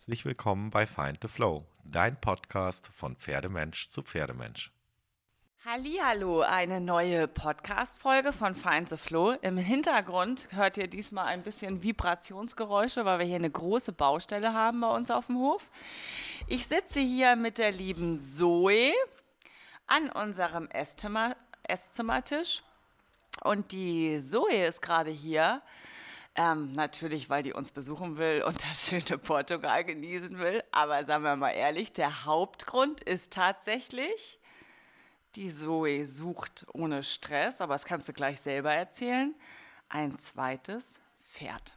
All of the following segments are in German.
Herzlich willkommen bei Find the Flow, dein Podcast von Pferdemensch zu Pferdemensch. Hallo, eine neue Podcast-Folge von Find the Flow. Im Hintergrund hört ihr diesmal ein bisschen Vibrationsgeräusche, weil wir hier eine große Baustelle haben bei uns auf dem Hof. Ich sitze hier mit der lieben Zoe an unserem Esszimmer, Esszimmertisch und die Zoe ist gerade hier ähm, natürlich, weil die uns besuchen will und das schöne Portugal genießen will. Aber sagen wir mal ehrlich, der Hauptgrund ist tatsächlich, die Zoe sucht ohne Stress, aber das kannst du gleich selber erzählen, ein zweites Pferd.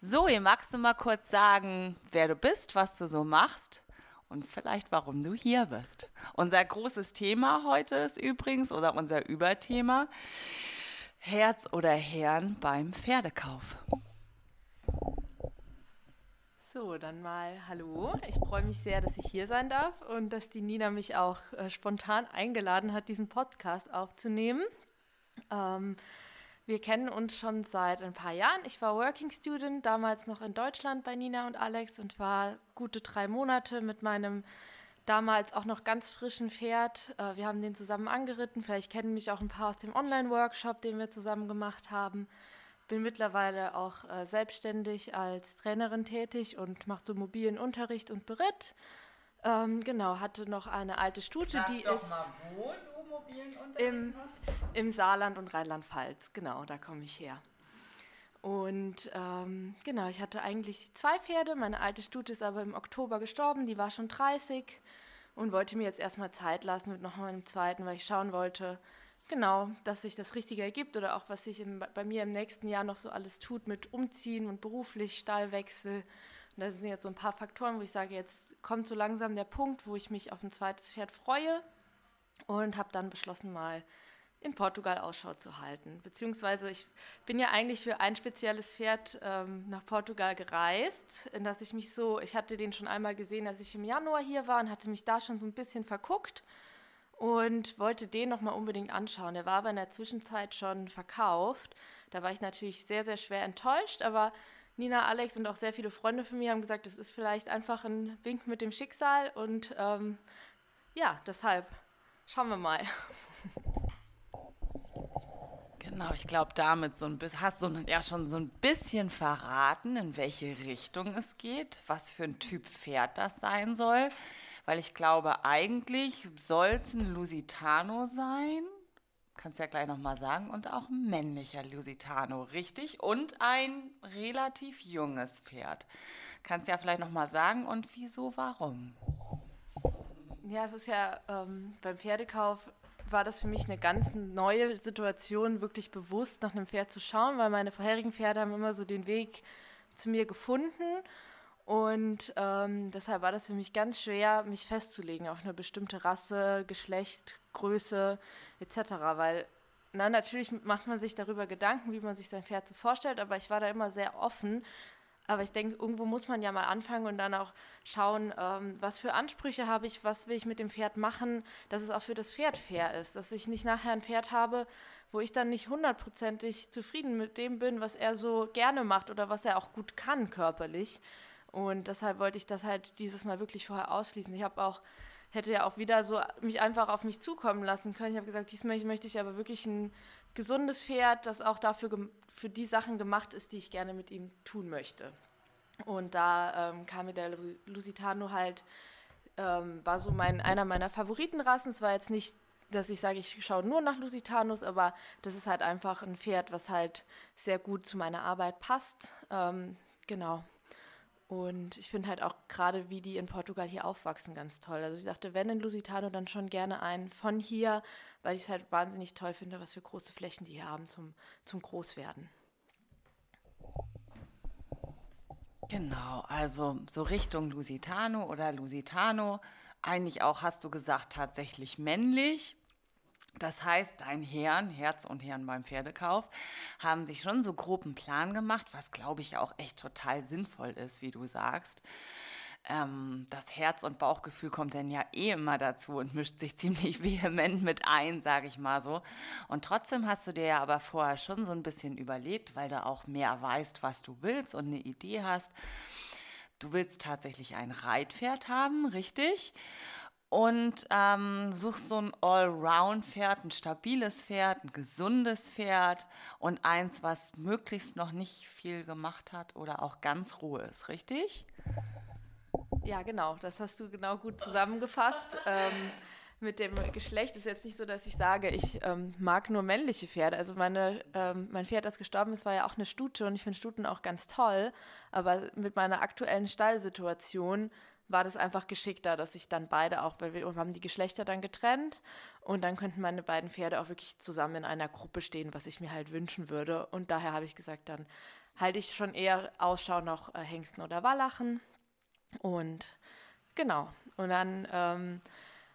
Zoe, magst du mal kurz sagen, wer du bist, was du so machst und vielleicht warum du hier bist? Unser großes Thema heute ist übrigens, oder unser Überthema, Herz oder Herrn beim Pferdekauf. So, dann mal hallo. Ich freue mich sehr, dass ich hier sein darf und dass die Nina mich auch äh, spontan eingeladen hat, diesen Podcast aufzunehmen. Ähm, wir kennen uns schon seit ein paar Jahren. Ich war Working Student, damals noch in Deutschland bei Nina und Alex und war gute drei Monate mit meinem damals auch noch ganz frischen Pferd. Äh, wir haben den zusammen angeritten. Vielleicht kennen mich auch ein paar aus dem Online-Workshop, den wir zusammen gemacht haben. Bin mittlerweile auch äh, selbstständig als Trainerin tätig und mache so mobilen Unterricht und Beritt. Ähm, genau, hatte noch eine alte Stute, Sag die ist mal, wo du mobilen Unterricht im, im Saarland und Rheinland-Pfalz. Genau, da komme ich her. Und ähm, genau, ich hatte eigentlich zwei Pferde. Meine alte Stute ist aber im Oktober gestorben, die war schon 30 und wollte mir jetzt erstmal Zeit lassen mit noch einem zweiten, weil ich schauen wollte, genau, dass sich das Richtige ergibt oder auch was sich im, bei mir im nächsten Jahr noch so alles tut mit Umziehen und beruflich, Stallwechsel. Und da sind jetzt so ein paar Faktoren, wo ich sage, jetzt kommt so langsam der Punkt, wo ich mich auf ein zweites Pferd freue und habe dann beschlossen, mal in Portugal Ausschau zu halten. Beziehungsweise ich bin ja eigentlich für ein spezielles Pferd ähm, nach Portugal gereist, in das ich mich so, ich hatte den schon einmal gesehen, als ich im Januar hier war und hatte mich da schon so ein bisschen verguckt und wollte den nochmal unbedingt anschauen. Der war aber in der Zwischenzeit schon verkauft. Da war ich natürlich sehr, sehr schwer enttäuscht, aber Nina, Alex und auch sehr viele Freunde von mir haben gesagt, das ist vielleicht einfach ein Wink mit dem Schicksal und ähm, ja, deshalb schauen wir mal. Genau, ich glaube, damit so ein bisschen, hast du ja schon so ein bisschen verraten, in welche Richtung es geht, was für ein Typ Pferd das sein soll. Weil ich glaube, eigentlich soll es ein Lusitano sein. Kannst ja gleich nochmal sagen. Und auch ein männlicher Lusitano, richtig? Und ein relativ junges Pferd. Kannst ja vielleicht nochmal sagen. Und wieso, warum? Ja, es ist ja ähm, beim Pferdekauf war das für mich eine ganz neue Situation, wirklich bewusst nach einem Pferd zu schauen, weil meine vorherigen Pferde haben immer so den Weg zu mir gefunden. Und ähm, deshalb war das für mich ganz schwer, mich festzulegen auf eine bestimmte Rasse, Geschlecht, Größe etc. Weil na, natürlich macht man sich darüber Gedanken, wie man sich sein Pferd so vorstellt, aber ich war da immer sehr offen, aber ich denke, irgendwo muss man ja mal anfangen und dann auch schauen, ähm, was für Ansprüche habe ich, was will ich mit dem Pferd machen, dass es auch für das Pferd fair ist, dass ich nicht nachher ein Pferd habe, wo ich dann nicht hundertprozentig zufrieden mit dem bin, was er so gerne macht oder was er auch gut kann körperlich. Und deshalb wollte ich das halt dieses Mal wirklich vorher ausschließen. Ich habe auch hätte ja auch wieder so mich einfach auf mich zukommen lassen können. Ich habe gesagt, diesmal möchte ich aber wirklich ein gesundes Pferd, das auch dafür für die Sachen gemacht ist, die ich gerne mit ihm tun möchte. Und da ähm, kam mir der Lusitano halt, ähm, war so mein, einer meiner Favoritenrassen. Es war jetzt nicht, dass ich sage, ich schaue nur nach Lusitanos, aber das ist halt einfach ein Pferd, was halt sehr gut zu meiner Arbeit passt. Ähm, genau. Und ich finde halt auch gerade, wie die in Portugal hier aufwachsen, ganz toll. Also ich dachte, wenn in Lusitano, dann schon gerne einen von hier, weil ich es halt wahnsinnig toll finde, was für große Flächen die hier haben zum, zum Großwerden. Genau, also so Richtung Lusitano oder Lusitano. Eigentlich auch, hast du gesagt, tatsächlich männlich. Das heißt, dein Herrn, Herz und Herrn beim Pferdekauf, haben sich schon so grob einen Plan gemacht, was glaube ich auch echt total sinnvoll ist, wie du sagst. Ähm, das Herz- und Bauchgefühl kommt dann ja eh immer dazu und mischt sich ziemlich vehement mit ein, sage ich mal so. Und trotzdem hast du dir ja aber vorher schon so ein bisschen überlegt, weil du auch mehr weißt, was du willst und eine Idee hast du willst tatsächlich ein Reitpferd haben, richtig? Und ähm, suchst so ein Allround-Pferd, ein stabiles Pferd, ein gesundes Pferd und eins, was möglichst noch nicht viel gemacht hat oder auch ganz Ruhe ist, richtig? Ja, genau, das hast du genau gut zusammengefasst. ähm, mit dem Geschlecht ist jetzt nicht so, dass ich sage, ich ähm, mag nur männliche Pferde. Also meine, ähm, mein Pferd, das gestorben ist, war ja auch eine Stute und ich finde Stuten auch ganz toll. Aber mit meiner aktuellen Stallsituation war das einfach geschickter, dass ich dann beide auch, weil wir haben die Geschlechter dann getrennt und dann könnten meine beiden Pferde auch wirklich zusammen in einer Gruppe stehen, was ich mir halt wünschen würde. Und daher habe ich gesagt, dann halte ich schon eher Ausschau nach äh, Hengsten oder Wallachen. Und genau. Und dann ähm,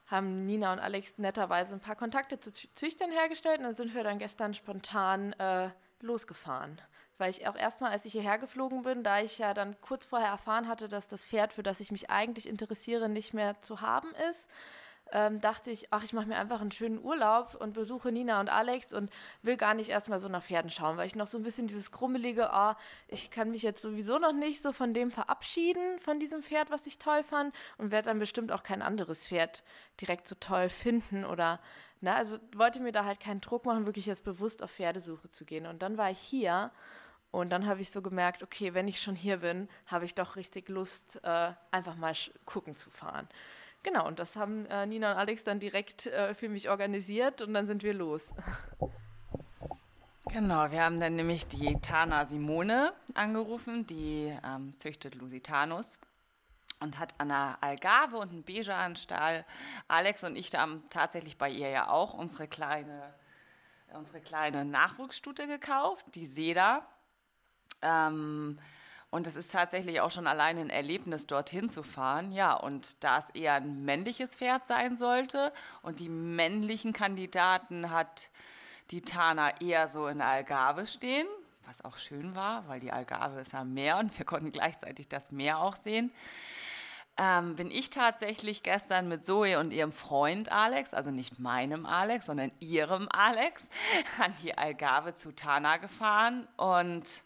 haben Nina und Alex netterweise ein paar Kontakte zu Züchtern hergestellt und dann sind wir dann gestern spontan äh, losgefahren. Weil ich auch erstmal, als ich hierher geflogen bin, da ich ja dann kurz vorher erfahren hatte, dass das Pferd, für das ich mich eigentlich interessiere, nicht mehr zu haben ist, ähm, dachte ich, ach, ich mache mir einfach einen schönen Urlaub und besuche Nina und Alex und will gar nicht erstmal so nach Pferden schauen, weil ich noch so ein bisschen dieses krummelige, oh, ich kann mich jetzt sowieso noch nicht so von dem verabschieden, von diesem Pferd, was ich toll fand und werde dann bestimmt auch kein anderes Pferd direkt so toll finden oder, ne, also wollte mir da halt keinen Druck machen, wirklich jetzt bewusst auf Pferdesuche zu gehen. Und dann war ich hier und dann habe ich so gemerkt, okay, wenn ich schon hier bin, habe ich doch richtig Lust, äh, einfach mal gucken zu fahren. Genau, und das haben äh, Nina und Alex dann direkt äh, für mich organisiert und dann sind wir los. Genau, wir haben dann nämlich die Tana Simone angerufen, die ähm, züchtet Lusitanus und hat an der Algarve und einen Beja-Stall. Alex und ich haben tatsächlich bei ihr ja auch unsere kleine, unsere kleine Nachwuchsstute gekauft, die Seda. Ähm, und es ist tatsächlich auch schon allein ein Erlebnis, dorthin zu fahren. Ja, und da es eher ein männliches Pferd sein sollte und die männlichen Kandidaten hat die Tana eher so in Algarve stehen, was auch schön war, weil die Algarve ist am Meer und wir konnten gleichzeitig das Meer auch sehen. Ähm, bin ich tatsächlich gestern mit Zoe und ihrem Freund Alex, also nicht meinem Alex, sondern ihrem Alex, an die Algarve zu Tana gefahren und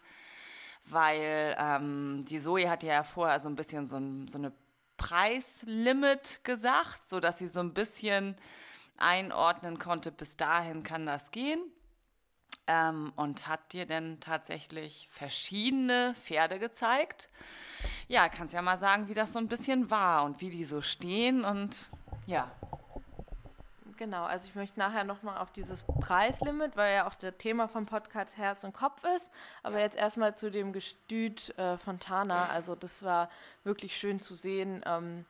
weil ähm, die Zoe hat ja vorher so ein bisschen so, ein, so eine Preislimit gesagt, sodass sie so ein bisschen einordnen konnte, bis dahin kann das gehen. Ähm, und hat dir denn tatsächlich verschiedene Pferde gezeigt. Ja, kannst ja mal sagen, wie das so ein bisschen war und wie die so stehen und ja. Genau, also ich möchte nachher nochmal auf dieses Preislimit, weil ja auch das Thema vom Podcast Herz und Kopf ist. Aber jetzt erstmal zu dem Gestüt äh, von Tana. Also das war wirklich schön zu sehen, ähm,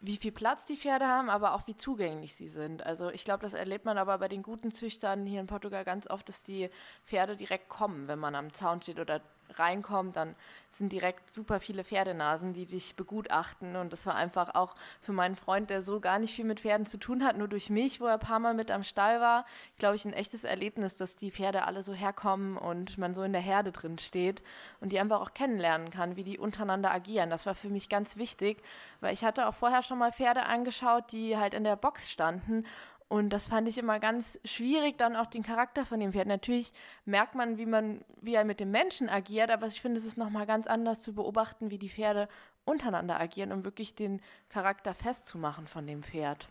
wie viel Platz die Pferde haben, aber auch wie zugänglich sie sind. Also ich glaube, das erlebt man aber bei den guten Züchtern hier in Portugal ganz oft, dass die Pferde direkt kommen, wenn man am Zaun steht oder reinkommt, dann sind direkt super viele Pferdenasen, die dich begutachten. Und das war einfach auch für meinen Freund, der so gar nicht viel mit Pferden zu tun hat, nur durch mich, wo er ein paar Mal mit am Stall war, glaube ich, ein echtes Erlebnis, dass die Pferde alle so herkommen und man so in der Herde drin steht und die einfach auch kennenlernen kann, wie die untereinander agieren. Das war für mich ganz wichtig, weil ich hatte auch vorher schon mal Pferde angeschaut, die halt in der Box standen und das fand ich immer ganz schwierig, dann auch den Charakter von dem Pferd. Natürlich merkt man, wie man, wie er mit dem Menschen agiert, aber ich finde, es ist nochmal ganz anders zu beobachten, wie die Pferde untereinander agieren, um wirklich den Charakter festzumachen von dem Pferd.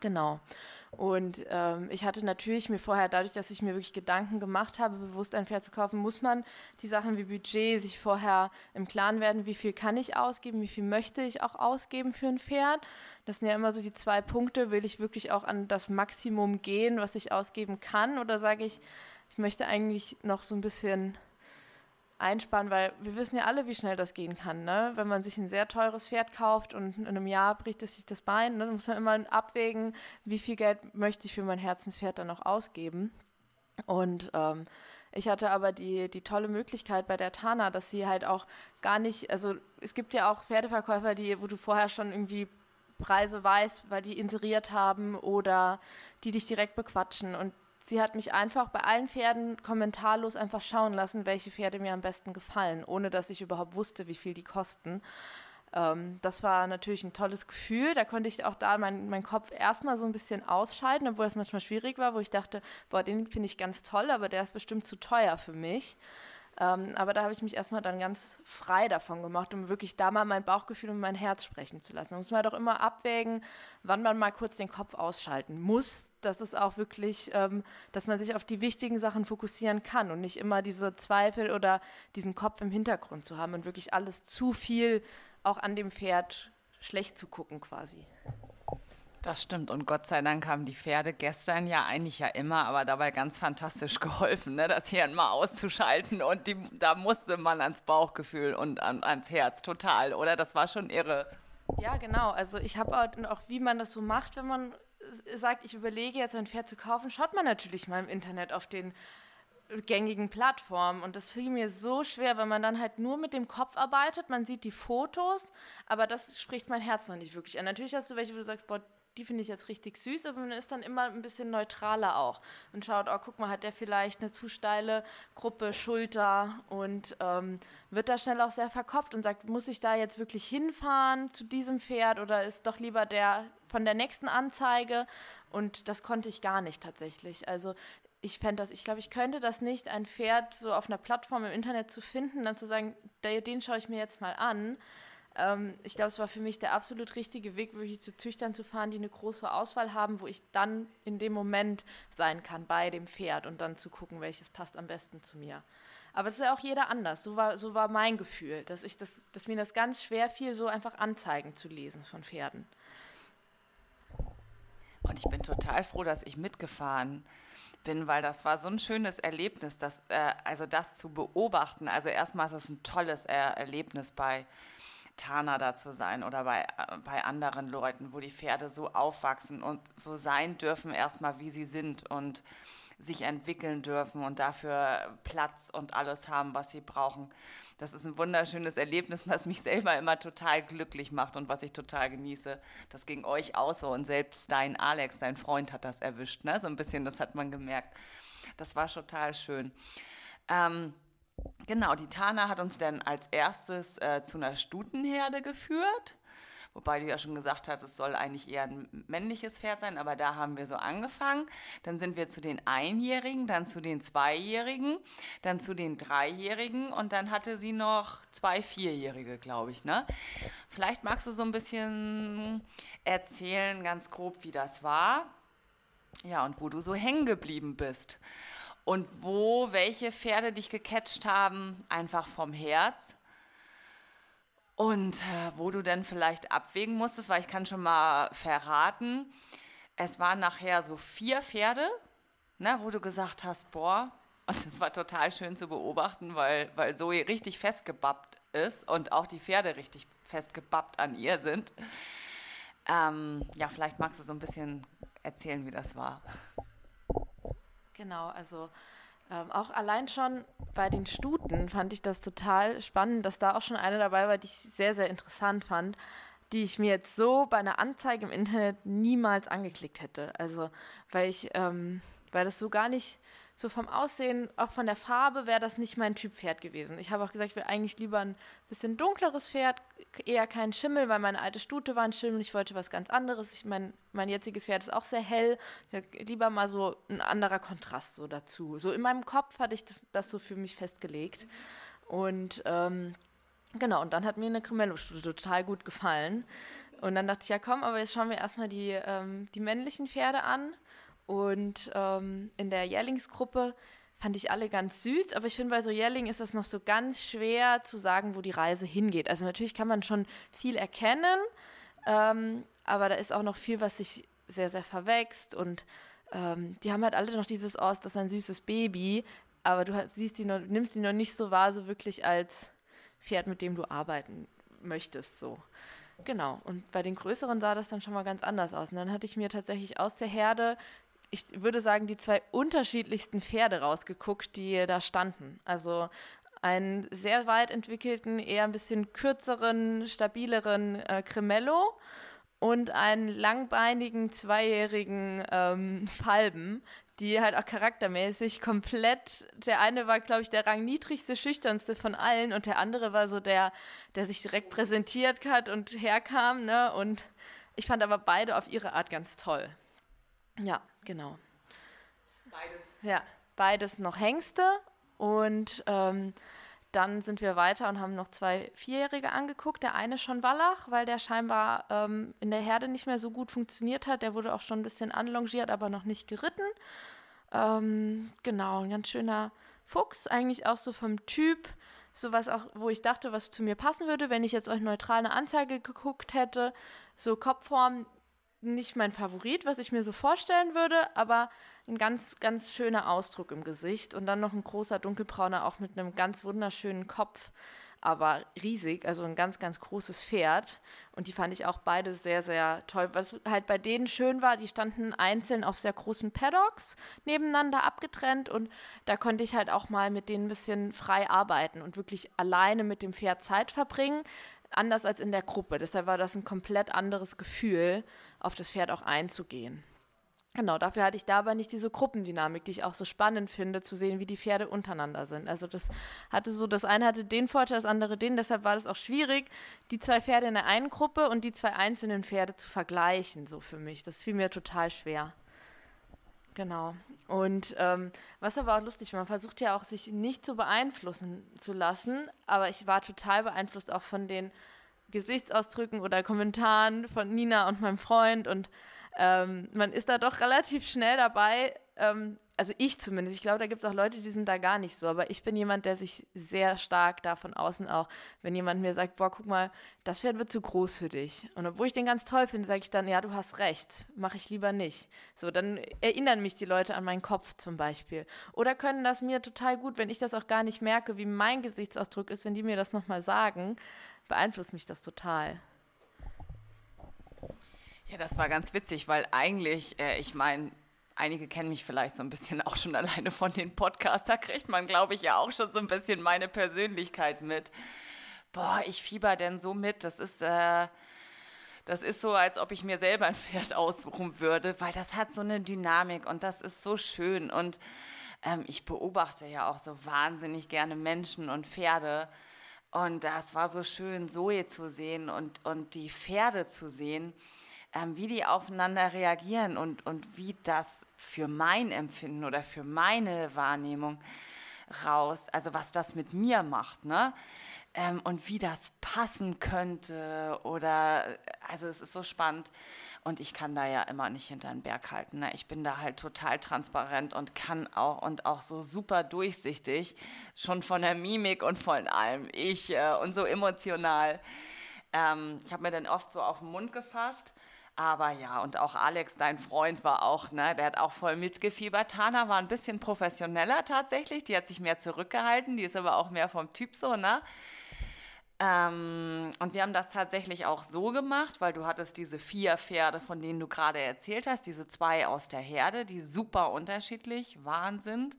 Genau. Und ähm, ich hatte natürlich mir vorher, dadurch, dass ich mir wirklich Gedanken gemacht habe, bewusst ein Pferd zu kaufen, muss man die Sachen wie Budget sich vorher im Klaren werden, wie viel kann ich ausgeben, wie viel möchte ich auch ausgeben für ein Pferd. Das sind ja immer so die zwei Punkte. Will ich wirklich auch an das Maximum gehen, was ich ausgeben kann? Oder sage ich, ich möchte eigentlich noch so ein bisschen einsparen, weil wir wissen ja alle, wie schnell das gehen kann. Ne? Wenn man sich ein sehr teures Pferd kauft und in einem Jahr bricht es sich das Bein, ne? dann muss man immer abwägen, wie viel Geld möchte ich für mein Herzenspferd dann noch ausgeben. Und ähm, ich hatte aber die, die tolle Möglichkeit bei der Tana, dass sie halt auch gar nicht, also es gibt ja auch Pferdeverkäufer, die, wo du vorher schon irgendwie Preise weißt, weil die inseriert haben oder die dich direkt bequatschen. Und sie hat mich einfach bei allen Pferden kommentarlos einfach schauen lassen, welche Pferde mir am besten gefallen, ohne dass ich überhaupt wusste, wie viel die kosten. Ähm, das war natürlich ein tolles Gefühl. Da konnte ich auch da meinen mein Kopf erstmal so ein bisschen ausschalten, obwohl es manchmal schwierig war, wo ich dachte, boah, den finde ich ganz toll, aber der ist bestimmt zu teuer für mich. Ähm, aber da habe ich mich erstmal dann ganz frei davon gemacht, um wirklich da mal mein Bauchgefühl und mein Herz sprechen zu lassen. Da muss man doch immer abwägen, wann man mal kurz den Kopf ausschalten muss. Das ist auch wirklich, ähm, dass man sich auf die wichtigen Sachen fokussieren kann und nicht immer diese Zweifel oder diesen Kopf im Hintergrund zu haben und wirklich alles zu viel auch an dem Pferd schlecht zu gucken quasi. Das stimmt und Gott sei Dank haben die Pferde gestern ja eigentlich ja immer, aber dabei ganz fantastisch geholfen, ne? das Hirn mal auszuschalten und die, da musste man ans Bauchgefühl und an, ans Herz total, oder? Das war schon irre. Ja, genau. Also ich habe auch, wie man das so macht, wenn man sagt, ich überlege jetzt ein Pferd zu kaufen, schaut man natürlich mal im Internet auf den gängigen Plattformen. Und das fiel mir so schwer, weil man dann halt nur mit dem Kopf arbeitet. Man sieht die Fotos, aber das spricht mein Herz noch nicht wirklich an. Natürlich hast du welche, wo du sagst, boah, die finde ich jetzt richtig süß, aber man ist dann immer ein bisschen neutraler auch und schaut, oh, guck mal, hat der vielleicht eine zu steile Gruppe, Schulter und ähm, wird da schnell auch sehr verkopft und sagt, muss ich da jetzt wirklich hinfahren zu diesem Pferd oder ist doch lieber der von der nächsten Anzeige? Und das konnte ich gar nicht tatsächlich. Also ich fände das, ich glaube, ich könnte das nicht, ein Pferd so auf einer Plattform im Internet zu finden, dann zu sagen, den schaue ich mir jetzt mal an ähm, ich glaube, es war für mich der absolut richtige Weg, wirklich zu Züchtern zu fahren, die eine große Auswahl haben, wo ich dann in dem Moment sein kann bei dem Pferd und dann zu gucken, welches passt am besten zu mir. Aber es ist ja auch jeder anders. So war, so war mein Gefühl, dass, ich das, dass mir das ganz schwer fiel, so einfach Anzeigen zu lesen von Pferden. Und ich bin total froh, dass ich mitgefahren bin, weil das war so ein schönes Erlebnis, dass, äh, also das zu beobachten. Also erstmal ist es ein tolles er Erlebnis bei Tana da zu sein oder bei, äh, bei anderen Leuten, wo die Pferde so aufwachsen und so sein dürfen, erstmal wie sie sind und sich entwickeln dürfen und dafür Platz und alles haben, was sie brauchen. Das ist ein wunderschönes Erlebnis, was mich selber immer total glücklich macht und was ich total genieße. Das ging euch auch so und selbst dein Alex, dein Freund, hat das erwischt. Ne? So ein bisschen, das hat man gemerkt. Das war total schön. Ähm, Genau, die Tana hat uns dann als erstes äh, zu einer Stutenherde geführt. Wobei du ja schon gesagt hast, es soll eigentlich eher ein männliches Pferd sein, aber da haben wir so angefangen. Dann sind wir zu den Einjährigen, dann zu den Zweijährigen, dann zu den Dreijährigen und dann hatte sie noch zwei Vierjährige, glaube ich. Ne? Vielleicht magst du so ein bisschen erzählen, ganz grob, wie das war. Ja, und wo du so hängen geblieben bist und wo welche Pferde dich gecatcht haben, einfach vom Herz. Und äh, wo du dann vielleicht abwägen musstest, weil ich kann schon mal verraten, es waren nachher so vier Pferde, ne, wo du gesagt hast, boah, und es war total schön zu beobachten, weil, weil Zoe richtig festgebappt ist und auch die Pferde richtig festgebappt an ihr sind. Ähm, ja, vielleicht magst du so ein bisschen erzählen, wie das war. Genau, also ähm, auch allein schon bei den Stuten fand ich das total spannend, dass da auch schon eine dabei war, die ich sehr, sehr interessant fand, die ich mir jetzt so bei einer Anzeige im Internet niemals angeklickt hätte. Also, weil ich, ähm, weil das so gar nicht so vom Aussehen, auch von der Farbe, wäre das nicht mein Typ Pferd gewesen. Ich habe auch gesagt, ich will eigentlich lieber ein bisschen dunkleres Pferd, eher kein Schimmel, weil meine alte Stute war ein Schimmel. Ich wollte was ganz anderes. Ich mein, mein jetziges Pferd ist auch sehr hell. lieber mal so ein anderer Kontrast so dazu. So in meinem Kopf hatte ich das, das so für mich festgelegt. Und ähm, genau, und dann hat mir eine Cremello-Stute total gut gefallen. Und dann dachte ich, ja komm, aber jetzt schauen wir erstmal die, ähm, die männlichen Pferde an. Und ähm, in der Jährlingsgruppe fand ich alle ganz süß, aber ich finde, bei so Jährlingen ist das noch so ganz schwer zu sagen, wo die Reise hingeht. Also natürlich kann man schon viel erkennen, ähm, aber da ist auch noch viel, was sich sehr, sehr verwächst und ähm, die haben halt alle noch dieses Aus, das ist ein süßes Baby, aber du siehst die noch, nimmst die noch nicht so wahr, so wirklich als Pferd, mit dem du arbeiten möchtest, so. Genau, und bei den größeren sah das dann schon mal ganz anders aus. Und dann hatte ich mir tatsächlich aus der Herde ich würde sagen, die zwei unterschiedlichsten Pferde rausgeguckt, die da standen. Also einen sehr weit entwickelten, eher ein bisschen kürzeren, stabileren äh, Cremello und einen langbeinigen, zweijährigen ähm, Falben, die halt auch charaktermäßig komplett, der eine war, glaube ich, der rangniedrigste, schüchternste von allen und der andere war so der, der sich direkt präsentiert hat und herkam, ne? Und ich fand aber beide auf ihre Art ganz toll. Ja, genau. Beides. Ja, beides noch Hengste Und ähm, dann sind wir weiter und haben noch zwei Vierjährige angeguckt. Der eine schon Wallach, weil der scheinbar ähm, in der Herde nicht mehr so gut funktioniert hat. Der wurde auch schon ein bisschen anlongiert, aber noch nicht geritten. Ähm, genau, ein ganz schöner Fuchs, eigentlich auch so vom Typ. Sowas auch, wo ich dachte, was zu mir passen würde, wenn ich jetzt euch neutral eine Anzeige geguckt hätte. So Kopfform nicht mein Favorit, was ich mir so vorstellen würde, aber ein ganz, ganz schöner Ausdruck im Gesicht und dann noch ein großer dunkelbrauner, auch mit einem ganz wunderschönen Kopf, aber riesig, also ein ganz, ganz großes Pferd. Und die fand ich auch beide sehr, sehr toll. Was halt bei denen schön war, die standen einzeln auf sehr großen Paddocks nebeneinander abgetrennt und da konnte ich halt auch mal mit denen ein bisschen frei arbeiten und wirklich alleine mit dem Pferd Zeit verbringen anders als in der Gruppe. Deshalb war das ein komplett anderes Gefühl, auf das Pferd auch einzugehen. Genau, dafür hatte ich da aber nicht diese Gruppendynamik, die ich auch so spannend finde, zu sehen, wie die Pferde untereinander sind. Also das hatte so, das eine hatte den Vorteil, das andere den, deshalb war das auch schwierig, die zwei Pferde in der einen Gruppe und die zwei einzelnen Pferde zu vergleichen, so für mich. Das fiel mir total schwer. Genau. Und ähm, was aber auch lustig, man versucht ja auch, sich nicht so beeinflussen zu lassen, aber ich war total beeinflusst auch von den Gesichtsausdrücken oder Kommentaren von Nina und meinem Freund und ähm, man ist da doch relativ schnell dabei, ähm, also ich zumindest, ich glaube, da gibt es auch Leute, die sind da gar nicht so, aber ich bin jemand, der sich sehr stark da von außen auch, wenn jemand mir sagt, boah, guck mal, das Pferd wird zu groß für dich. Und obwohl ich den ganz toll finde, sage ich dann, ja, du hast recht, mache ich lieber nicht. So, dann erinnern mich die Leute an meinen Kopf zum Beispiel. Oder können das mir total gut, wenn ich das auch gar nicht merke, wie mein Gesichtsausdruck ist, wenn die mir das nochmal sagen, beeinflusst mich das total. Ja, das war ganz witzig, weil eigentlich, äh, ich meine, einige kennen mich vielleicht so ein bisschen auch schon alleine von den Podcasts. Da kriegt man, glaube ich, ja auch schon so ein bisschen meine Persönlichkeit mit. Boah, ich fieber denn so mit. Das ist, äh, das ist so, als ob ich mir selber ein Pferd aussuchen würde, weil das hat so eine Dynamik und das ist so schön. Und ähm, ich beobachte ja auch so wahnsinnig gerne Menschen und Pferde. Und das war so schön, Zoe zu sehen und, und die Pferde zu sehen ähm, wie die aufeinander reagieren und, und wie das für mein Empfinden oder für meine Wahrnehmung raus, also was das mit mir macht, ne? Ähm, und wie das passen könnte oder, also es ist so spannend und ich kann da ja immer nicht hinter den Berg halten. Ne? Ich bin da halt total transparent und kann auch und auch so super durchsichtig, schon von der Mimik und von allem. Ich äh, und so emotional. Ähm, ich habe mir dann oft so auf den Mund gefasst aber ja, und auch Alex, dein Freund, war auch, ne, der hat auch voll mitgefiebert. Tana war ein bisschen professioneller tatsächlich, die hat sich mehr zurückgehalten, die ist aber auch mehr vom Typ so, ne? Ähm, und wir haben das tatsächlich auch so gemacht, weil du hattest diese vier Pferde, von denen du gerade erzählt hast, diese zwei aus der Herde, die super unterschiedlich waren sind.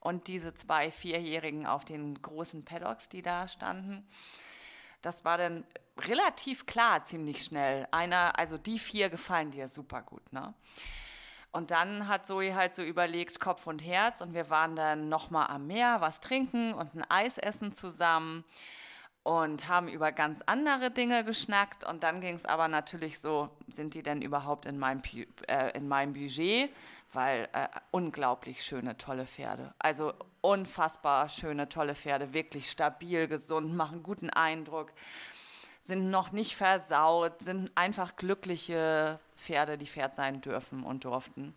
Und diese zwei Vierjährigen auf den großen Paddocks, die da standen. Das war dann relativ klar, ziemlich schnell. Einer, also die vier gefallen dir super gut, ne? Und dann hat Zoe halt so überlegt, Kopf und Herz. Und wir waren dann nochmal am Meer, was trinken und ein Eis essen zusammen und haben über ganz andere Dinge geschnackt. Und dann ging es aber natürlich so, sind die denn überhaupt in meinem, äh, in meinem Budget? Weil äh, unglaublich schöne, tolle Pferde. Also unfassbar schöne, tolle Pferde, wirklich stabil, gesund, machen guten Eindruck sind noch nicht versaut, sind einfach glückliche Pferde, die Pferd sein dürfen und durften.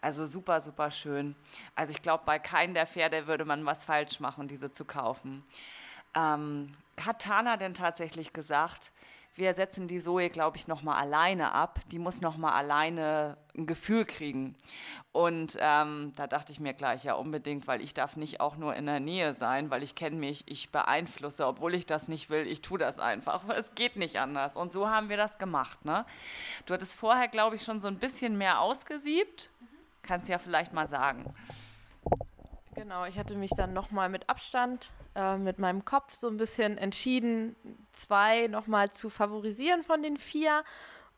Also super, super schön. Also ich glaube, bei keinem der Pferde würde man was falsch machen, diese zu kaufen. Ähm, hat Tana denn tatsächlich gesagt, wir setzen die Zoe, glaube ich, nochmal alleine ab. Die muss nochmal alleine ein Gefühl kriegen. Und ähm, da dachte ich mir gleich, ja unbedingt, weil ich darf nicht auch nur in der Nähe sein, weil ich kenne mich, ich beeinflusse, obwohl ich das nicht will, ich tue das einfach. Es geht nicht anders. Und so haben wir das gemacht. Ne? Du hattest vorher, glaube ich, schon so ein bisschen mehr ausgesiebt. Kannst ja vielleicht mal sagen. Genau, ich hatte mich dann nochmal mit Abstand äh, mit meinem Kopf so ein bisschen entschieden, zwei nochmal zu favorisieren von den vier.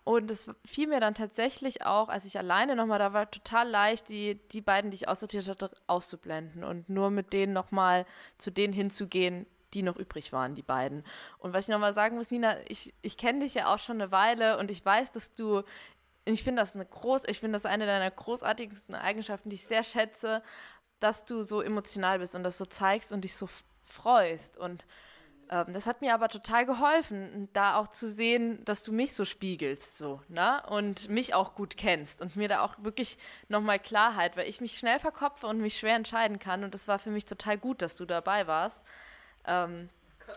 Und es fiel mir dann tatsächlich auch, als ich alleine nochmal da war, total leicht, die, die beiden, die ich aussortiert hatte, auszublenden und nur mit denen nochmal zu denen hinzugehen, die noch übrig waren, die beiden. Und was ich nochmal sagen muss, Nina, ich, ich kenne dich ja auch schon eine Weile und ich weiß, dass du, ich finde das eine groß, ich finde das eine deiner großartigsten Eigenschaften, die ich sehr schätze, dass du so emotional bist und das so zeigst und dich so freust. Und ähm, das hat mir aber total geholfen, da auch zu sehen, dass du mich so spiegelst, so, ne? Und mich auch gut kennst und mir da auch wirklich nochmal Klarheit, weil ich mich schnell verkopfe und mich schwer entscheiden kann. Und das war für mich total gut, dass du dabei warst. Ähm,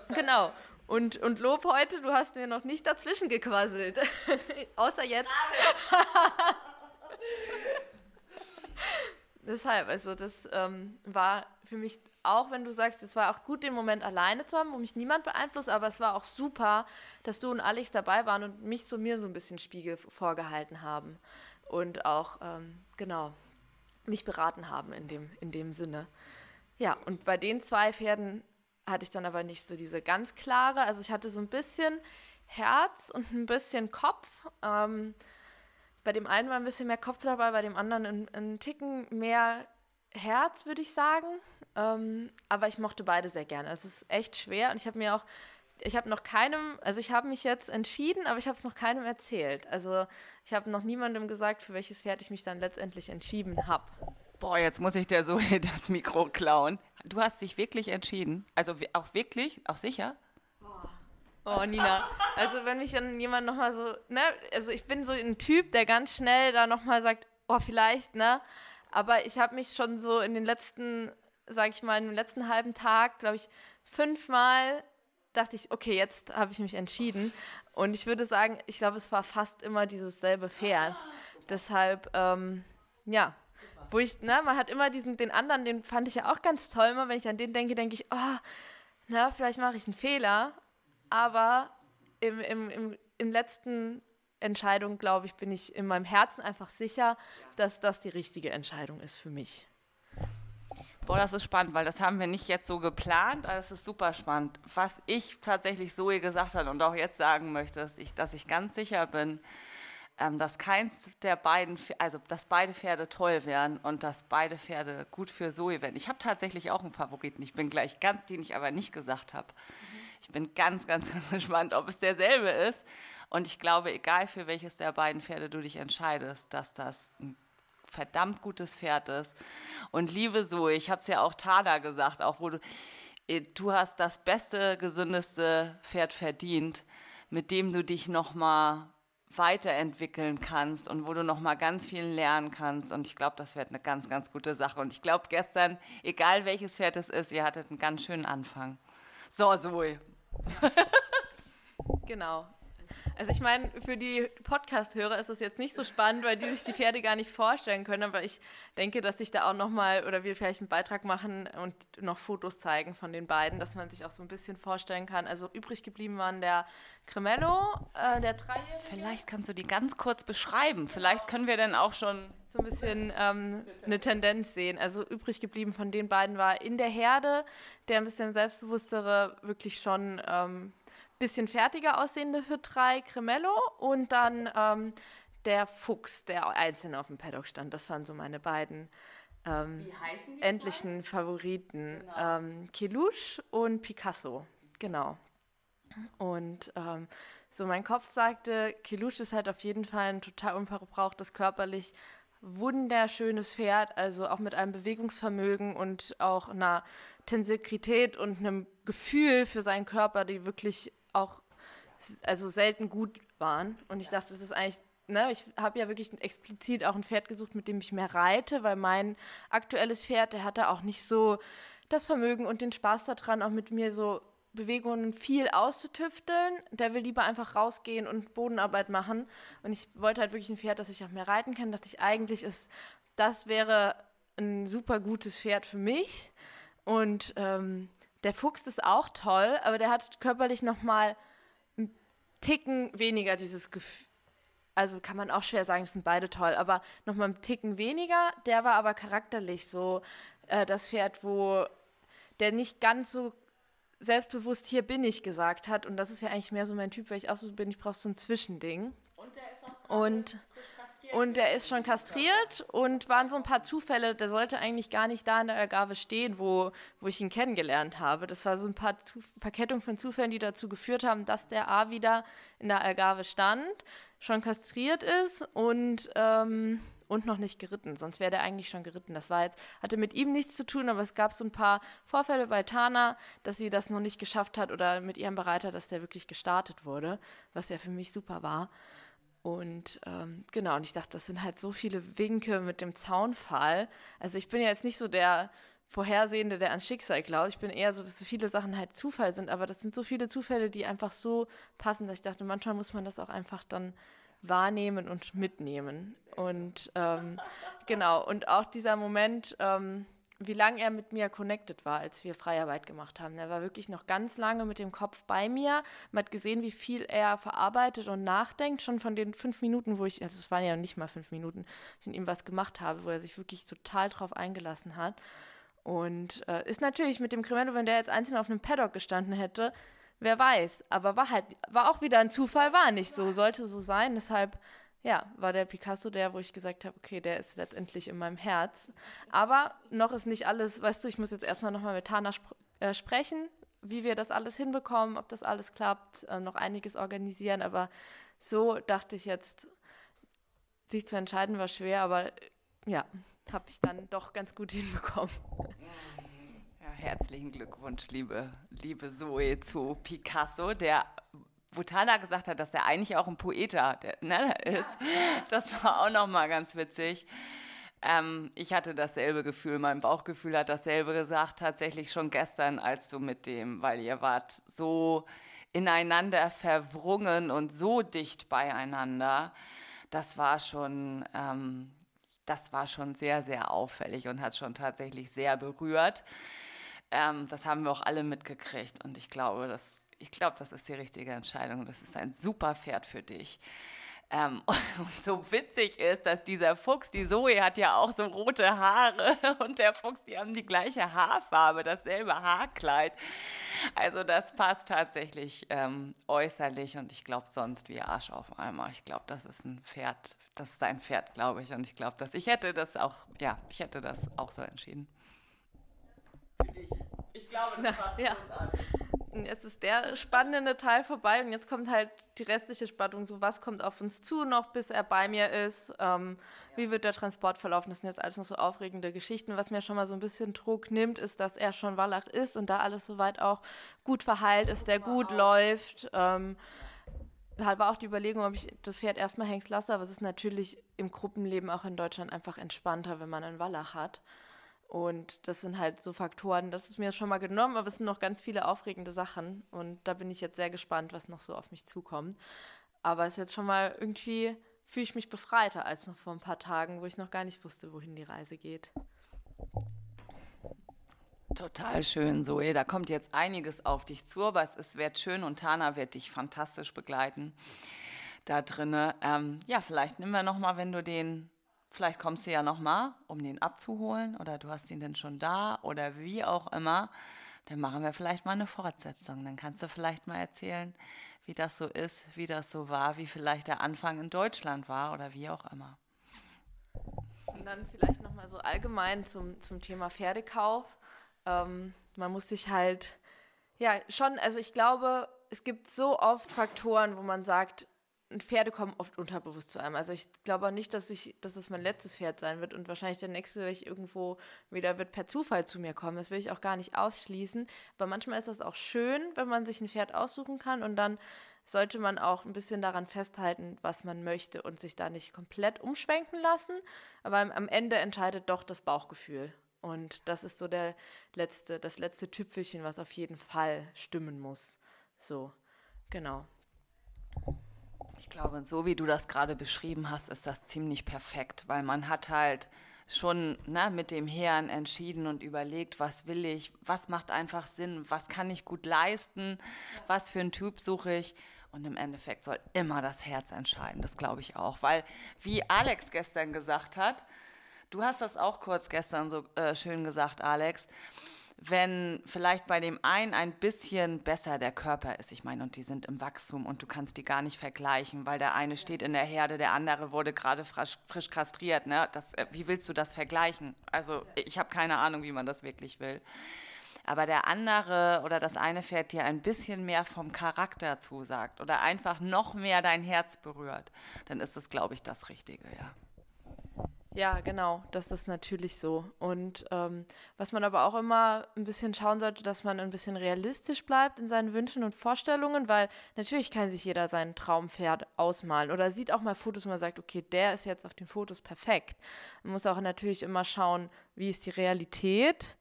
genau. Und, und Lob heute, du hast mir noch nicht dazwischen gequasselt. Außer jetzt. Deshalb, also das ähm, war für mich auch, wenn du sagst, es war auch gut, den Moment alleine zu haben, wo mich niemand beeinflusst, aber es war auch super, dass du und Alex dabei waren und mich so mir so ein bisschen Spiegel vorgehalten haben und auch, ähm, genau, mich beraten haben in dem, in dem Sinne. Ja, und bei den zwei Pferden hatte ich dann aber nicht so diese ganz klare, also ich hatte so ein bisschen Herz und ein bisschen Kopf. Ähm, bei dem einen war ein bisschen mehr Kopf dabei, bei dem anderen ein, ein Ticken mehr Herz, würde ich sagen. Ähm, aber ich mochte beide sehr gerne. Es ist echt schwer und ich habe mir auch, ich habe noch keinem, also ich habe mich jetzt entschieden, aber ich habe es noch keinem erzählt. Also ich habe noch niemandem gesagt, für welches Pferd ich mich dann letztendlich entschieden habe. Boah, jetzt muss ich der so das Mikro klauen. Du hast dich wirklich entschieden? Also auch wirklich, auch sicher? Oh, Nina. Also wenn mich dann jemand nochmal so, ne, also ich bin so ein Typ, der ganz schnell da nochmal sagt, oh, vielleicht, ne? Aber ich habe mich schon so in den letzten, sag ich mal, im letzten halben Tag, glaube ich, fünfmal dachte ich, okay, jetzt habe ich mich entschieden. Und ich würde sagen, ich glaube, es war fast immer dieses selbe Pferd. Deshalb, ähm, ja, wo ich, ne, man hat immer diesen, den anderen, den fand ich ja auch ganz toll. Immer wenn ich an den denke, denke ich, oh, na, vielleicht mache ich einen Fehler. Aber im, im, im, im letzten Entscheidung, glaube ich, bin ich in meinem Herzen einfach sicher, dass das die richtige Entscheidung ist für mich. Boah, das ist spannend, weil das haben wir nicht jetzt so geplant, aber das ist super spannend. Was ich tatsächlich Zoe gesagt habe und auch jetzt sagen möchte, ist, ich, dass ich ganz sicher bin, ähm, dass keins der beiden, also dass beide Pferde toll wären und dass beide Pferde gut für Zoe wären. Ich habe tatsächlich auch einen Favoriten. Ich bin gleich ganz, den ich aber nicht gesagt habe. Mhm. Ich bin ganz, ganz, ganz gespannt, ob es derselbe ist. Und ich glaube, egal für welches der beiden Pferde du dich entscheidest, dass das ein verdammt gutes Pferd ist. Und liebe Zoe, ich habe es ja auch Tana gesagt, auch wo du, äh, du hast das beste, gesündeste Pferd verdient, mit dem du dich nochmal weiterentwickeln kannst und wo du noch mal ganz viel lernen kannst. Und ich glaube, das wird eine ganz, ganz gute Sache. Und ich glaube, gestern, egal welches Pferd es ist, ihr hattet einen ganz schönen Anfang. So, Zoe. genau. Also ich meine, für die Podcast-Hörer ist es jetzt nicht so spannend, weil die sich die Pferde gar nicht vorstellen können, aber ich denke, dass ich da auch nochmal oder wir vielleicht einen Beitrag machen und noch Fotos zeigen von den beiden, dass man sich auch so ein bisschen vorstellen kann. Also übrig geblieben waren der Cremello, äh, der Dreijährige. Vielleicht kannst du die ganz kurz beschreiben. Vielleicht können wir dann auch schon so ein bisschen ähm, eine Tendenz sehen. Also übrig geblieben von den beiden war in der Herde der ein bisschen selbstbewusstere, wirklich schon ähm, bisschen fertiger aussehende Hüt3 Cremello und dann ähm, der Fuchs, der einzeln auf dem Paddock stand. Das waren so meine beiden ähm, endlichen zwei? Favoriten. Genau. Ähm, Kelouche und Picasso, genau. Und ähm, so mein Kopf sagte, Kelouche ist halt auf jeden Fall ein total unverbrauchtes körperlich wunderschönes Pferd, also auch mit einem Bewegungsvermögen und auch einer Tensität und einem Gefühl für seinen Körper, die wirklich auch also selten gut waren. Und ich dachte, das ist eigentlich, ne, ich habe ja wirklich explizit auch ein Pferd gesucht, mit dem ich mehr reite, weil mein aktuelles Pferd, der hatte auch nicht so das Vermögen und den Spaß daran, auch mit mir so Bewegungen viel auszutüfteln. Der will lieber einfach rausgehen und Bodenarbeit machen. Und ich wollte halt wirklich ein Pferd, das ich auch mehr reiten kann. Dachte ich, eigentlich ist, das wäre ein super gutes Pferd für mich. Und ähm, der Fuchs ist auch toll, aber der hat körperlich nochmal einen Ticken weniger dieses Gefühl. Also kann man auch schwer sagen, das sind beide toll, aber nochmal einen Ticken weniger. Der war aber charakterlich so äh, das Pferd, wo der nicht ganz so selbstbewusst hier bin ich gesagt hat. Und das ist ja eigentlich mehr so mein Typ, weil ich auch so bin, ich brauche so ein Zwischending. Und der ist auch und, und der ist schon kastriert und waren so ein paar Zufälle, der sollte eigentlich gar nicht da in der Algarve stehen, wo, wo ich ihn kennengelernt habe. Das war so ein paar Zu Verkettung von Zufällen, die dazu geführt haben, dass der A wieder in der Algarve stand, schon kastriert ist und, ähm, und noch nicht geritten. Sonst wäre der eigentlich schon geritten. Das war jetzt, hatte mit ihm nichts zu tun, aber es gab so ein paar Vorfälle bei Tana, dass sie das noch nicht geschafft hat oder mit ihrem Bereiter, dass der wirklich gestartet wurde, was ja für mich super war. Und ähm, genau, und ich dachte, das sind halt so viele Winke mit dem Zaunfall. Also ich bin ja jetzt nicht so der Vorhersehende, der an Schicksal glaubt. Ich bin eher so, dass so viele Sachen halt Zufall sind, aber das sind so viele Zufälle, die einfach so passen, dass ich dachte, manchmal muss man das auch einfach dann wahrnehmen und mitnehmen. Und ähm, genau, und auch dieser Moment, ähm, wie lange er mit mir connected war, als wir Freiarbeit gemacht haben. Er war wirklich noch ganz lange mit dem Kopf bei mir. Man hat gesehen, wie viel er verarbeitet und nachdenkt, schon von den fünf Minuten, wo ich, also es waren ja nicht mal fünf Minuten, ich in ihm was gemacht habe, wo er sich wirklich total drauf eingelassen hat. Und äh, ist natürlich mit dem Cremento, wenn der jetzt einzeln auf einem Paddock gestanden hätte, wer weiß. Aber war halt, war auch wieder ein Zufall, war nicht so, sollte so sein. Deshalb ja, war der Picasso der, wo ich gesagt habe, okay, der ist letztendlich in meinem Herz. Aber noch ist nicht alles, weißt du, ich muss jetzt erstmal nochmal mit Tana sp äh, sprechen, wie wir das alles hinbekommen, ob das alles klappt, äh, noch einiges organisieren. Aber so dachte ich jetzt, sich zu entscheiden war schwer, aber äh, ja, habe ich dann doch ganz gut hinbekommen. Ja, herzlichen Glückwunsch, liebe, liebe Zoe, zu Picasso, der wo Tana gesagt hat, dass er eigentlich auch ein Poeta der, ne, ist, das war auch nochmal ganz witzig. Ähm, ich hatte dasselbe Gefühl, mein Bauchgefühl hat dasselbe gesagt, tatsächlich schon gestern, als du mit dem, weil ihr wart so ineinander verwrungen und so dicht beieinander. Das war schon, ähm, das war schon sehr, sehr auffällig und hat schon tatsächlich sehr berührt. Ähm, das haben wir auch alle mitgekriegt und ich glaube, das ich glaube, das ist die richtige Entscheidung. Das ist ein super Pferd für dich. Ähm, und so witzig ist, dass dieser Fuchs, die Zoe hat ja auch so rote Haare und der Fuchs, die haben die gleiche Haarfarbe, dasselbe Haarkleid. Also das passt tatsächlich ähm, äußerlich und ich glaube sonst wie Arsch auf einmal. Ich glaube, das ist ein Pferd, das ist ein Pferd, glaube ich. Und ich glaube, dass ich hätte das auch, ja, ich hätte das auch so entschieden. Für dich. Ich glaube, das war ja. großartig jetzt ist der spannende Teil vorbei und jetzt kommt halt die restliche Spannung, so was kommt auf uns zu noch, bis er bei mir ist, ähm, wie wird der Transport verlaufen, das sind jetzt alles noch so aufregende Geschichten. Was mir schon mal so ein bisschen Druck nimmt, ist, dass er schon Wallach ist und da alles soweit auch gut verheilt ist, der gut läuft. Ähm, war auch die Überlegung, ob ich das Pferd erstmal hängs lasse, aber es ist natürlich im Gruppenleben auch in Deutschland einfach entspannter, wenn man einen Wallach hat. Und das sind halt so Faktoren, das ist mir schon mal genommen, aber es sind noch ganz viele aufregende Sachen. Und da bin ich jetzt sehr gespannt, was noch so auf mich zukommt. Aber es ist jetzt schon mal irgendwie, fühle ich mich befreiter als noch vor ein paar Tagen, wo ich noch gar nicht wusste, wohin die Reise geht. Total schön, Zoe. Da kommt jetzt einiges auf dich zu, aber es ist, wird schön und Tana wird dich fantastisch begleiten da drinne. Ähm, ja, vielleicht nehmen wir nochmal, wenn du den Vielleicht kommst du ja nochmal, um den abzuholen oder du hast ihn denn schon da oder wie auch immer. Dann machen wir vielleicht mal eine Fortsetzung. Dann kannst du vielleicht mal erzählen, wie das so ist, wie das so war, wie vielleicht der Anfang in Deutschland war oder wie auch immer. Und dann vielleicht nochmal so allgemein zum, zum Thema Pferdekauf. Ähm, man muss sich halt, ja, schon, also ich glaube, es gibt so oft Faktoren, wo man sagt, Pferde kommen oft unterbewusst zu einem. Also ich glaube nicht, dass ich, dass es mein letztes Pferd sein wird und wahrscheinlich der nächste, wenn irgendwo wieder wird per Zufall zu mir kommen. Das will ich auch gar nicht ausschließen. Aber manchmal ist das auch schön, wenn man sich ein Pferd aussuchen kann und dann sollte man auch ein bisschen daran festhalten, was man möchte und sich da nicht komplett umschwenken lassen. Aber am Ende entscheidet doch das Bauchgefühl. Und das ist so der letzte, das letzte Tüpfelchen, was auf jeden Fall stimmen muss. So, genau. Ich glaube, so wie du das gerade beschrieben hast, ist das ziemlich perfekt, weil man hat halt schon ne, mit dem Herrn entschieden und überlegt, was will ich, was macht einfach Sinn, was kann ich gut leisten, was für einen Typ suche ich. Und im Endeffekt soll immer das Herz entscheiden, das glaube ich auch. Weil, wie Alex gestern gesagt hat, du hast das auch kurz gestern so äh, schön gesagt, Alex, wenn vielleicht bei dem einen ein bisschen besser der Körper ist. Ich meine, und die sind im Wachstum und du kannst die gar nicht vergleichen, weil der eine steht in der Herde, der andere wurde gerade frisch, frisch kastriert. Ne? Das, äh, wie willst du das vergleichen? Also ich habe keine Ahnung, wie man das wirklich will. Aber der andere oder das eine Pferd dir ein bisschen mehr vom Charakter zusagt oder einfach noch mehr dein Herz berührt, dann ist das, glaube ich, das Richtige, ja. Ja, genau, das ist natürlich so. Und ähm, was man aber auch immer ein bisschen schauen sollte, dass man ein bisschen realistisch bleibt in seinen Wünschen und Vorstellungen, weil natürlich kann sich jeder sein Traumpferd ausmalen oder sieht auch mal Fotos, wo man sagt, okay, der ist jetzt auf den Fotos perfekt. Man muss auch natürlich immer schauen, wie ist die Realität.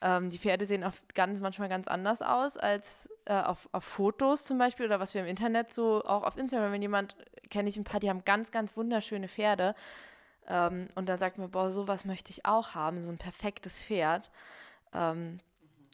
Ähm, die Pferde sehen auch ganz, manchmal ganz anders aus als äh, auf, auf Fotos zum Beispiel oder was wir im Internet so, auch auf Instagram, wenn jemand, kenne ich ein paar, die haben ganz, ganz wunderschöne Pferde ähm, und dann sagt man, boah, sowas möchte ich auch haben, so ein perfektes Pferd. Ähm,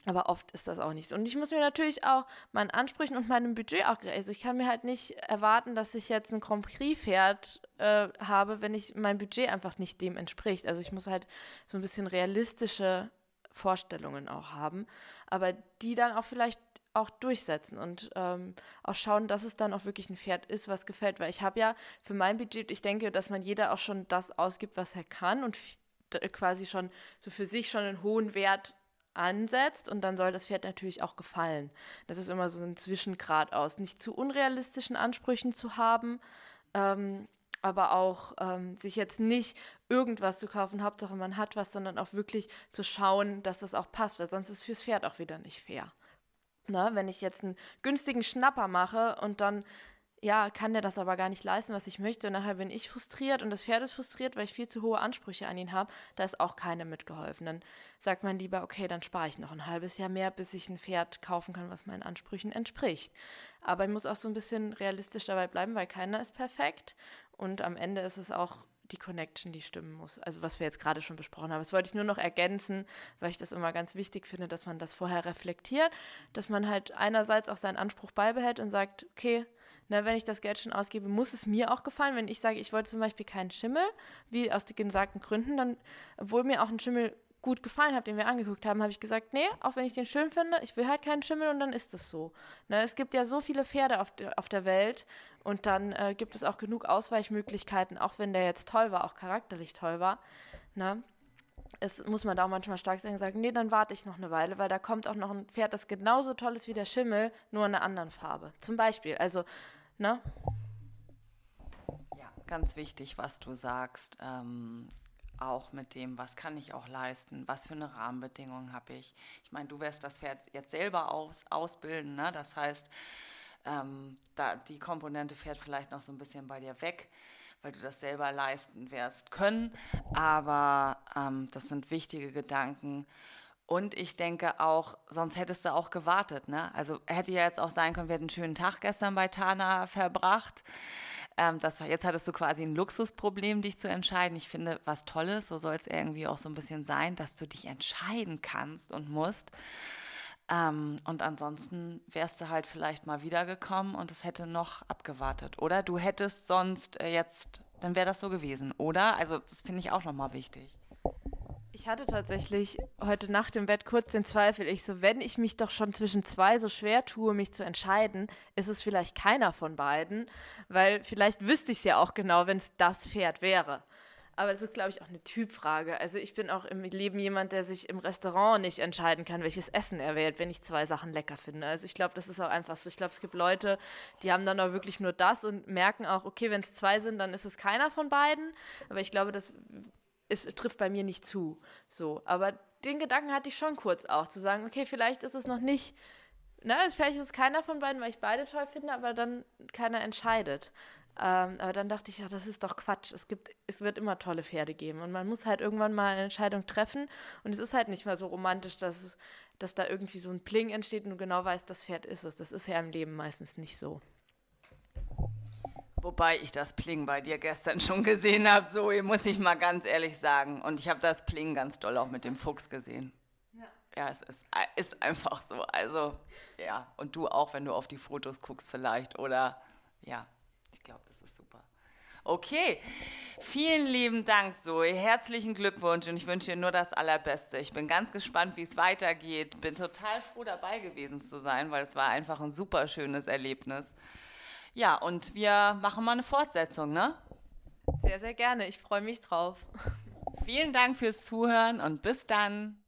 aber oft ist das auch nicht so. Und ich muss mir natürlich auch meinen Ansprüchen und meinem Budget auch Also ich kann mir halt nicht erwarten, dass ich jetzt ein Grand Prix-Pferd äh, habe, wenn ich mein Budget einfach nicht dem entspricht. Also ich muss halt so ein bisschen realistische Vorstellungen auch haben, aber die dann auch vielleicht auch durchsetzen und ähm, auch schauen, dass es dann auch wirklich ein Pferd ist, was gefällt. Weil ich habe ja für mein Budget, ich denke, dass man jeder auch schon das ausgibt, was er kann und quasi schon so für sich schon einen hohen Wert ansetzt und dann soll das Pferd natürlich auch gefallen. Das ist immer so ein Zwischengrad aus, nicht zu unrealistischen Ansprüchen zu haben, ähm, aber auch ähm, sich jetzt nicht irgendwas zu kaufen, Hauptsache man hat was, sondern auch wirklich zu schauen, dass das auch passt, weil sonst ist fürs Pferd auch wieder nicht fair. Ne? Wenn ich jetzt einen günstigen Schnapper mache und dann, ja, kann der das aber gar nicht leisten, was ich möchte. Und nachher bin ich frustriert und das Pferd ist frustriert, weil ich viel zu hohe Ansprüche an ihn habe. Da ist auch keiner mitgeholfen. Dann sagt man lieber, okay, dann spare ich noch ein halbes Jahr mehr, bis ich ein Pferd kaufen kann, was meinen Ansprüchen entspricht. Aber ich muss auch so ein bisschen realistisch dabei bleiben, weil keiner ist perfekt. Und am Ende ist es auch die Connection, die stimmen muss. Also was wir jetzt gerade schon besprochen haben. Das wollte ich nur noch ergänzen, weil ich das immer ganz wichtig finde, dass man das vorher reflektiert, dass man halt einerseits auch seinen Anspruch beibehält und sagt, okay, na, wenn ich das Geld schon ausgebe, muss es mir auch gefallen. Wenn ich sage, ich wollte zum Beispiel keinen Schimmel, wie aus den gesagten Gründen, dann, obwohl mir auch ein Schimmel gut gefallen hat, den wir angeguckt haben, habe ich gesagt, nee, auch wenn ich den schön finde, ich will halt keinen Schimmel und dann ist es so. Ne, es gibt ja so viele Pferde auf, de, auf der Welt und dann äh, gibt es auch genug Ausweichmöglichkeiten, auch wenn der jetzt toll war, auch charakterlich toll war. Ne? Es muss man da auch manchmal stark sagen, sagen, nee, dann warte ich noch eine Weile, weil da kommt auch noch ein Pferd, das genauso toll ist wie der Schimmel, nur in einer anderen Farbe. Zum Beispiel. Also, ne? Ja, ganz wichtig, was du sagst. Ähm, auch mit dem, was kann ich auch leisten, was für eine Rahmenbedingung habe ich. Ich meine, du wirst das Pferd jetzt selber aus, ausbilden, ne? das heißt, ähm, da, die Komponente fährt vielleicht noch so ein bisschen bei dir weg, weil du das selber leisten wirst können, aber ähm, das sind wichtige Gedanken. Und ich denke auch, sonst hättest du auch gewartet. Ne? Also hätte ja jetzt auch sein können, wir hätten einen schönen Tag gestern bei Tana verbracht. Ähm, das, jetzt hattest du quasi ein Luxusproblem, dich zu entscheiden. Ich finde, was Tolles, so soll es irgendwie auch so ein bisschen sein, dass du dich entscheiden kannst und musst. Ähm, und ansonsten wärst du halt vielleicht mal wiedergekommen und es hätte noch abgewartet. Oder du hättest sonst äh, jetzt, dann wäre das so gewesen, oder? Also das finde ich auch nochmal wichtig. Ich hatte tatsächlich heute Nacht im Bett kurz den Zweifel, ich so, wenn ich mich doch schon zwischen zwei so schwer tue, mich zu entscheiden, ist es vielleicht keiner von beiden, weil vielleicht wüsste ich es ja auch genau, wenn es das Pferd wäre. Aber das ist, glaube ich, auch eine Typfrage. Also ich bin auch im Leben jemand, der sich im Restaurant nicht entscheiden kann, welches Essen er wählt, wenn ich zwei Sachen lecker finde. Also ich glaube, das ist auch einfach so. Ich glaube, es gibt Leute, die haben dann auch wirklich nur das und merken auch, okay, wenn es zwei sind, dann ist es keiner von beiden. Aber ich glaube, das es trifft bei mir nicht zu. So, aber den Gedanken hatte ich schon kurz auch, zu sagen, okay, vielleicht ist es noch nicht, ne, vielleicht ist es keiner von beiden, weil ich beide toll finde, aber dann keiner entscheidet. Ähm, aber dann dachte ich, ja, das ist doch Quatsch. Es gibt, es wird immer tolle Pferde geben und man muss halt irgendwann mal eine Entscheidung treffen und es ist halt nicht mehr so romantisch, dass dass da irgendwie so ein Pling entsteht und du genau weißt, das Pferd ist es. Das ist ja im Leben meistens nicht so. Wobei ich das Pling bei dir gestern schon gesehen habe, Zoe, muss ich mal ganz ehrlich sagen. Und ich habe das Pling ganz doll auch mit dem Fuchs gesehen. Ja, ja es ist, ist einfach so. Also, ja. Und du auch, wenn du auf die Fotos guckst vielleicht. Oder, ja, ich glaube, das ist super. Okay, vielen lieben Dank, Zoe. Herzlichen Glückwunsch und ich wünsche dir nur das Allerbeste. Ich bin ganz gespannt, wie es weitergeht. Bin total froh, dabei gewesen zu sein, weil es war einfach ein super schönes Erlebnis. Ja, und wir machen mal eine Fortsetzung, ne? Sehr, sehr gerne. Ich freue mich drauf. Vielen Dank fürs Zuhören und bis dann.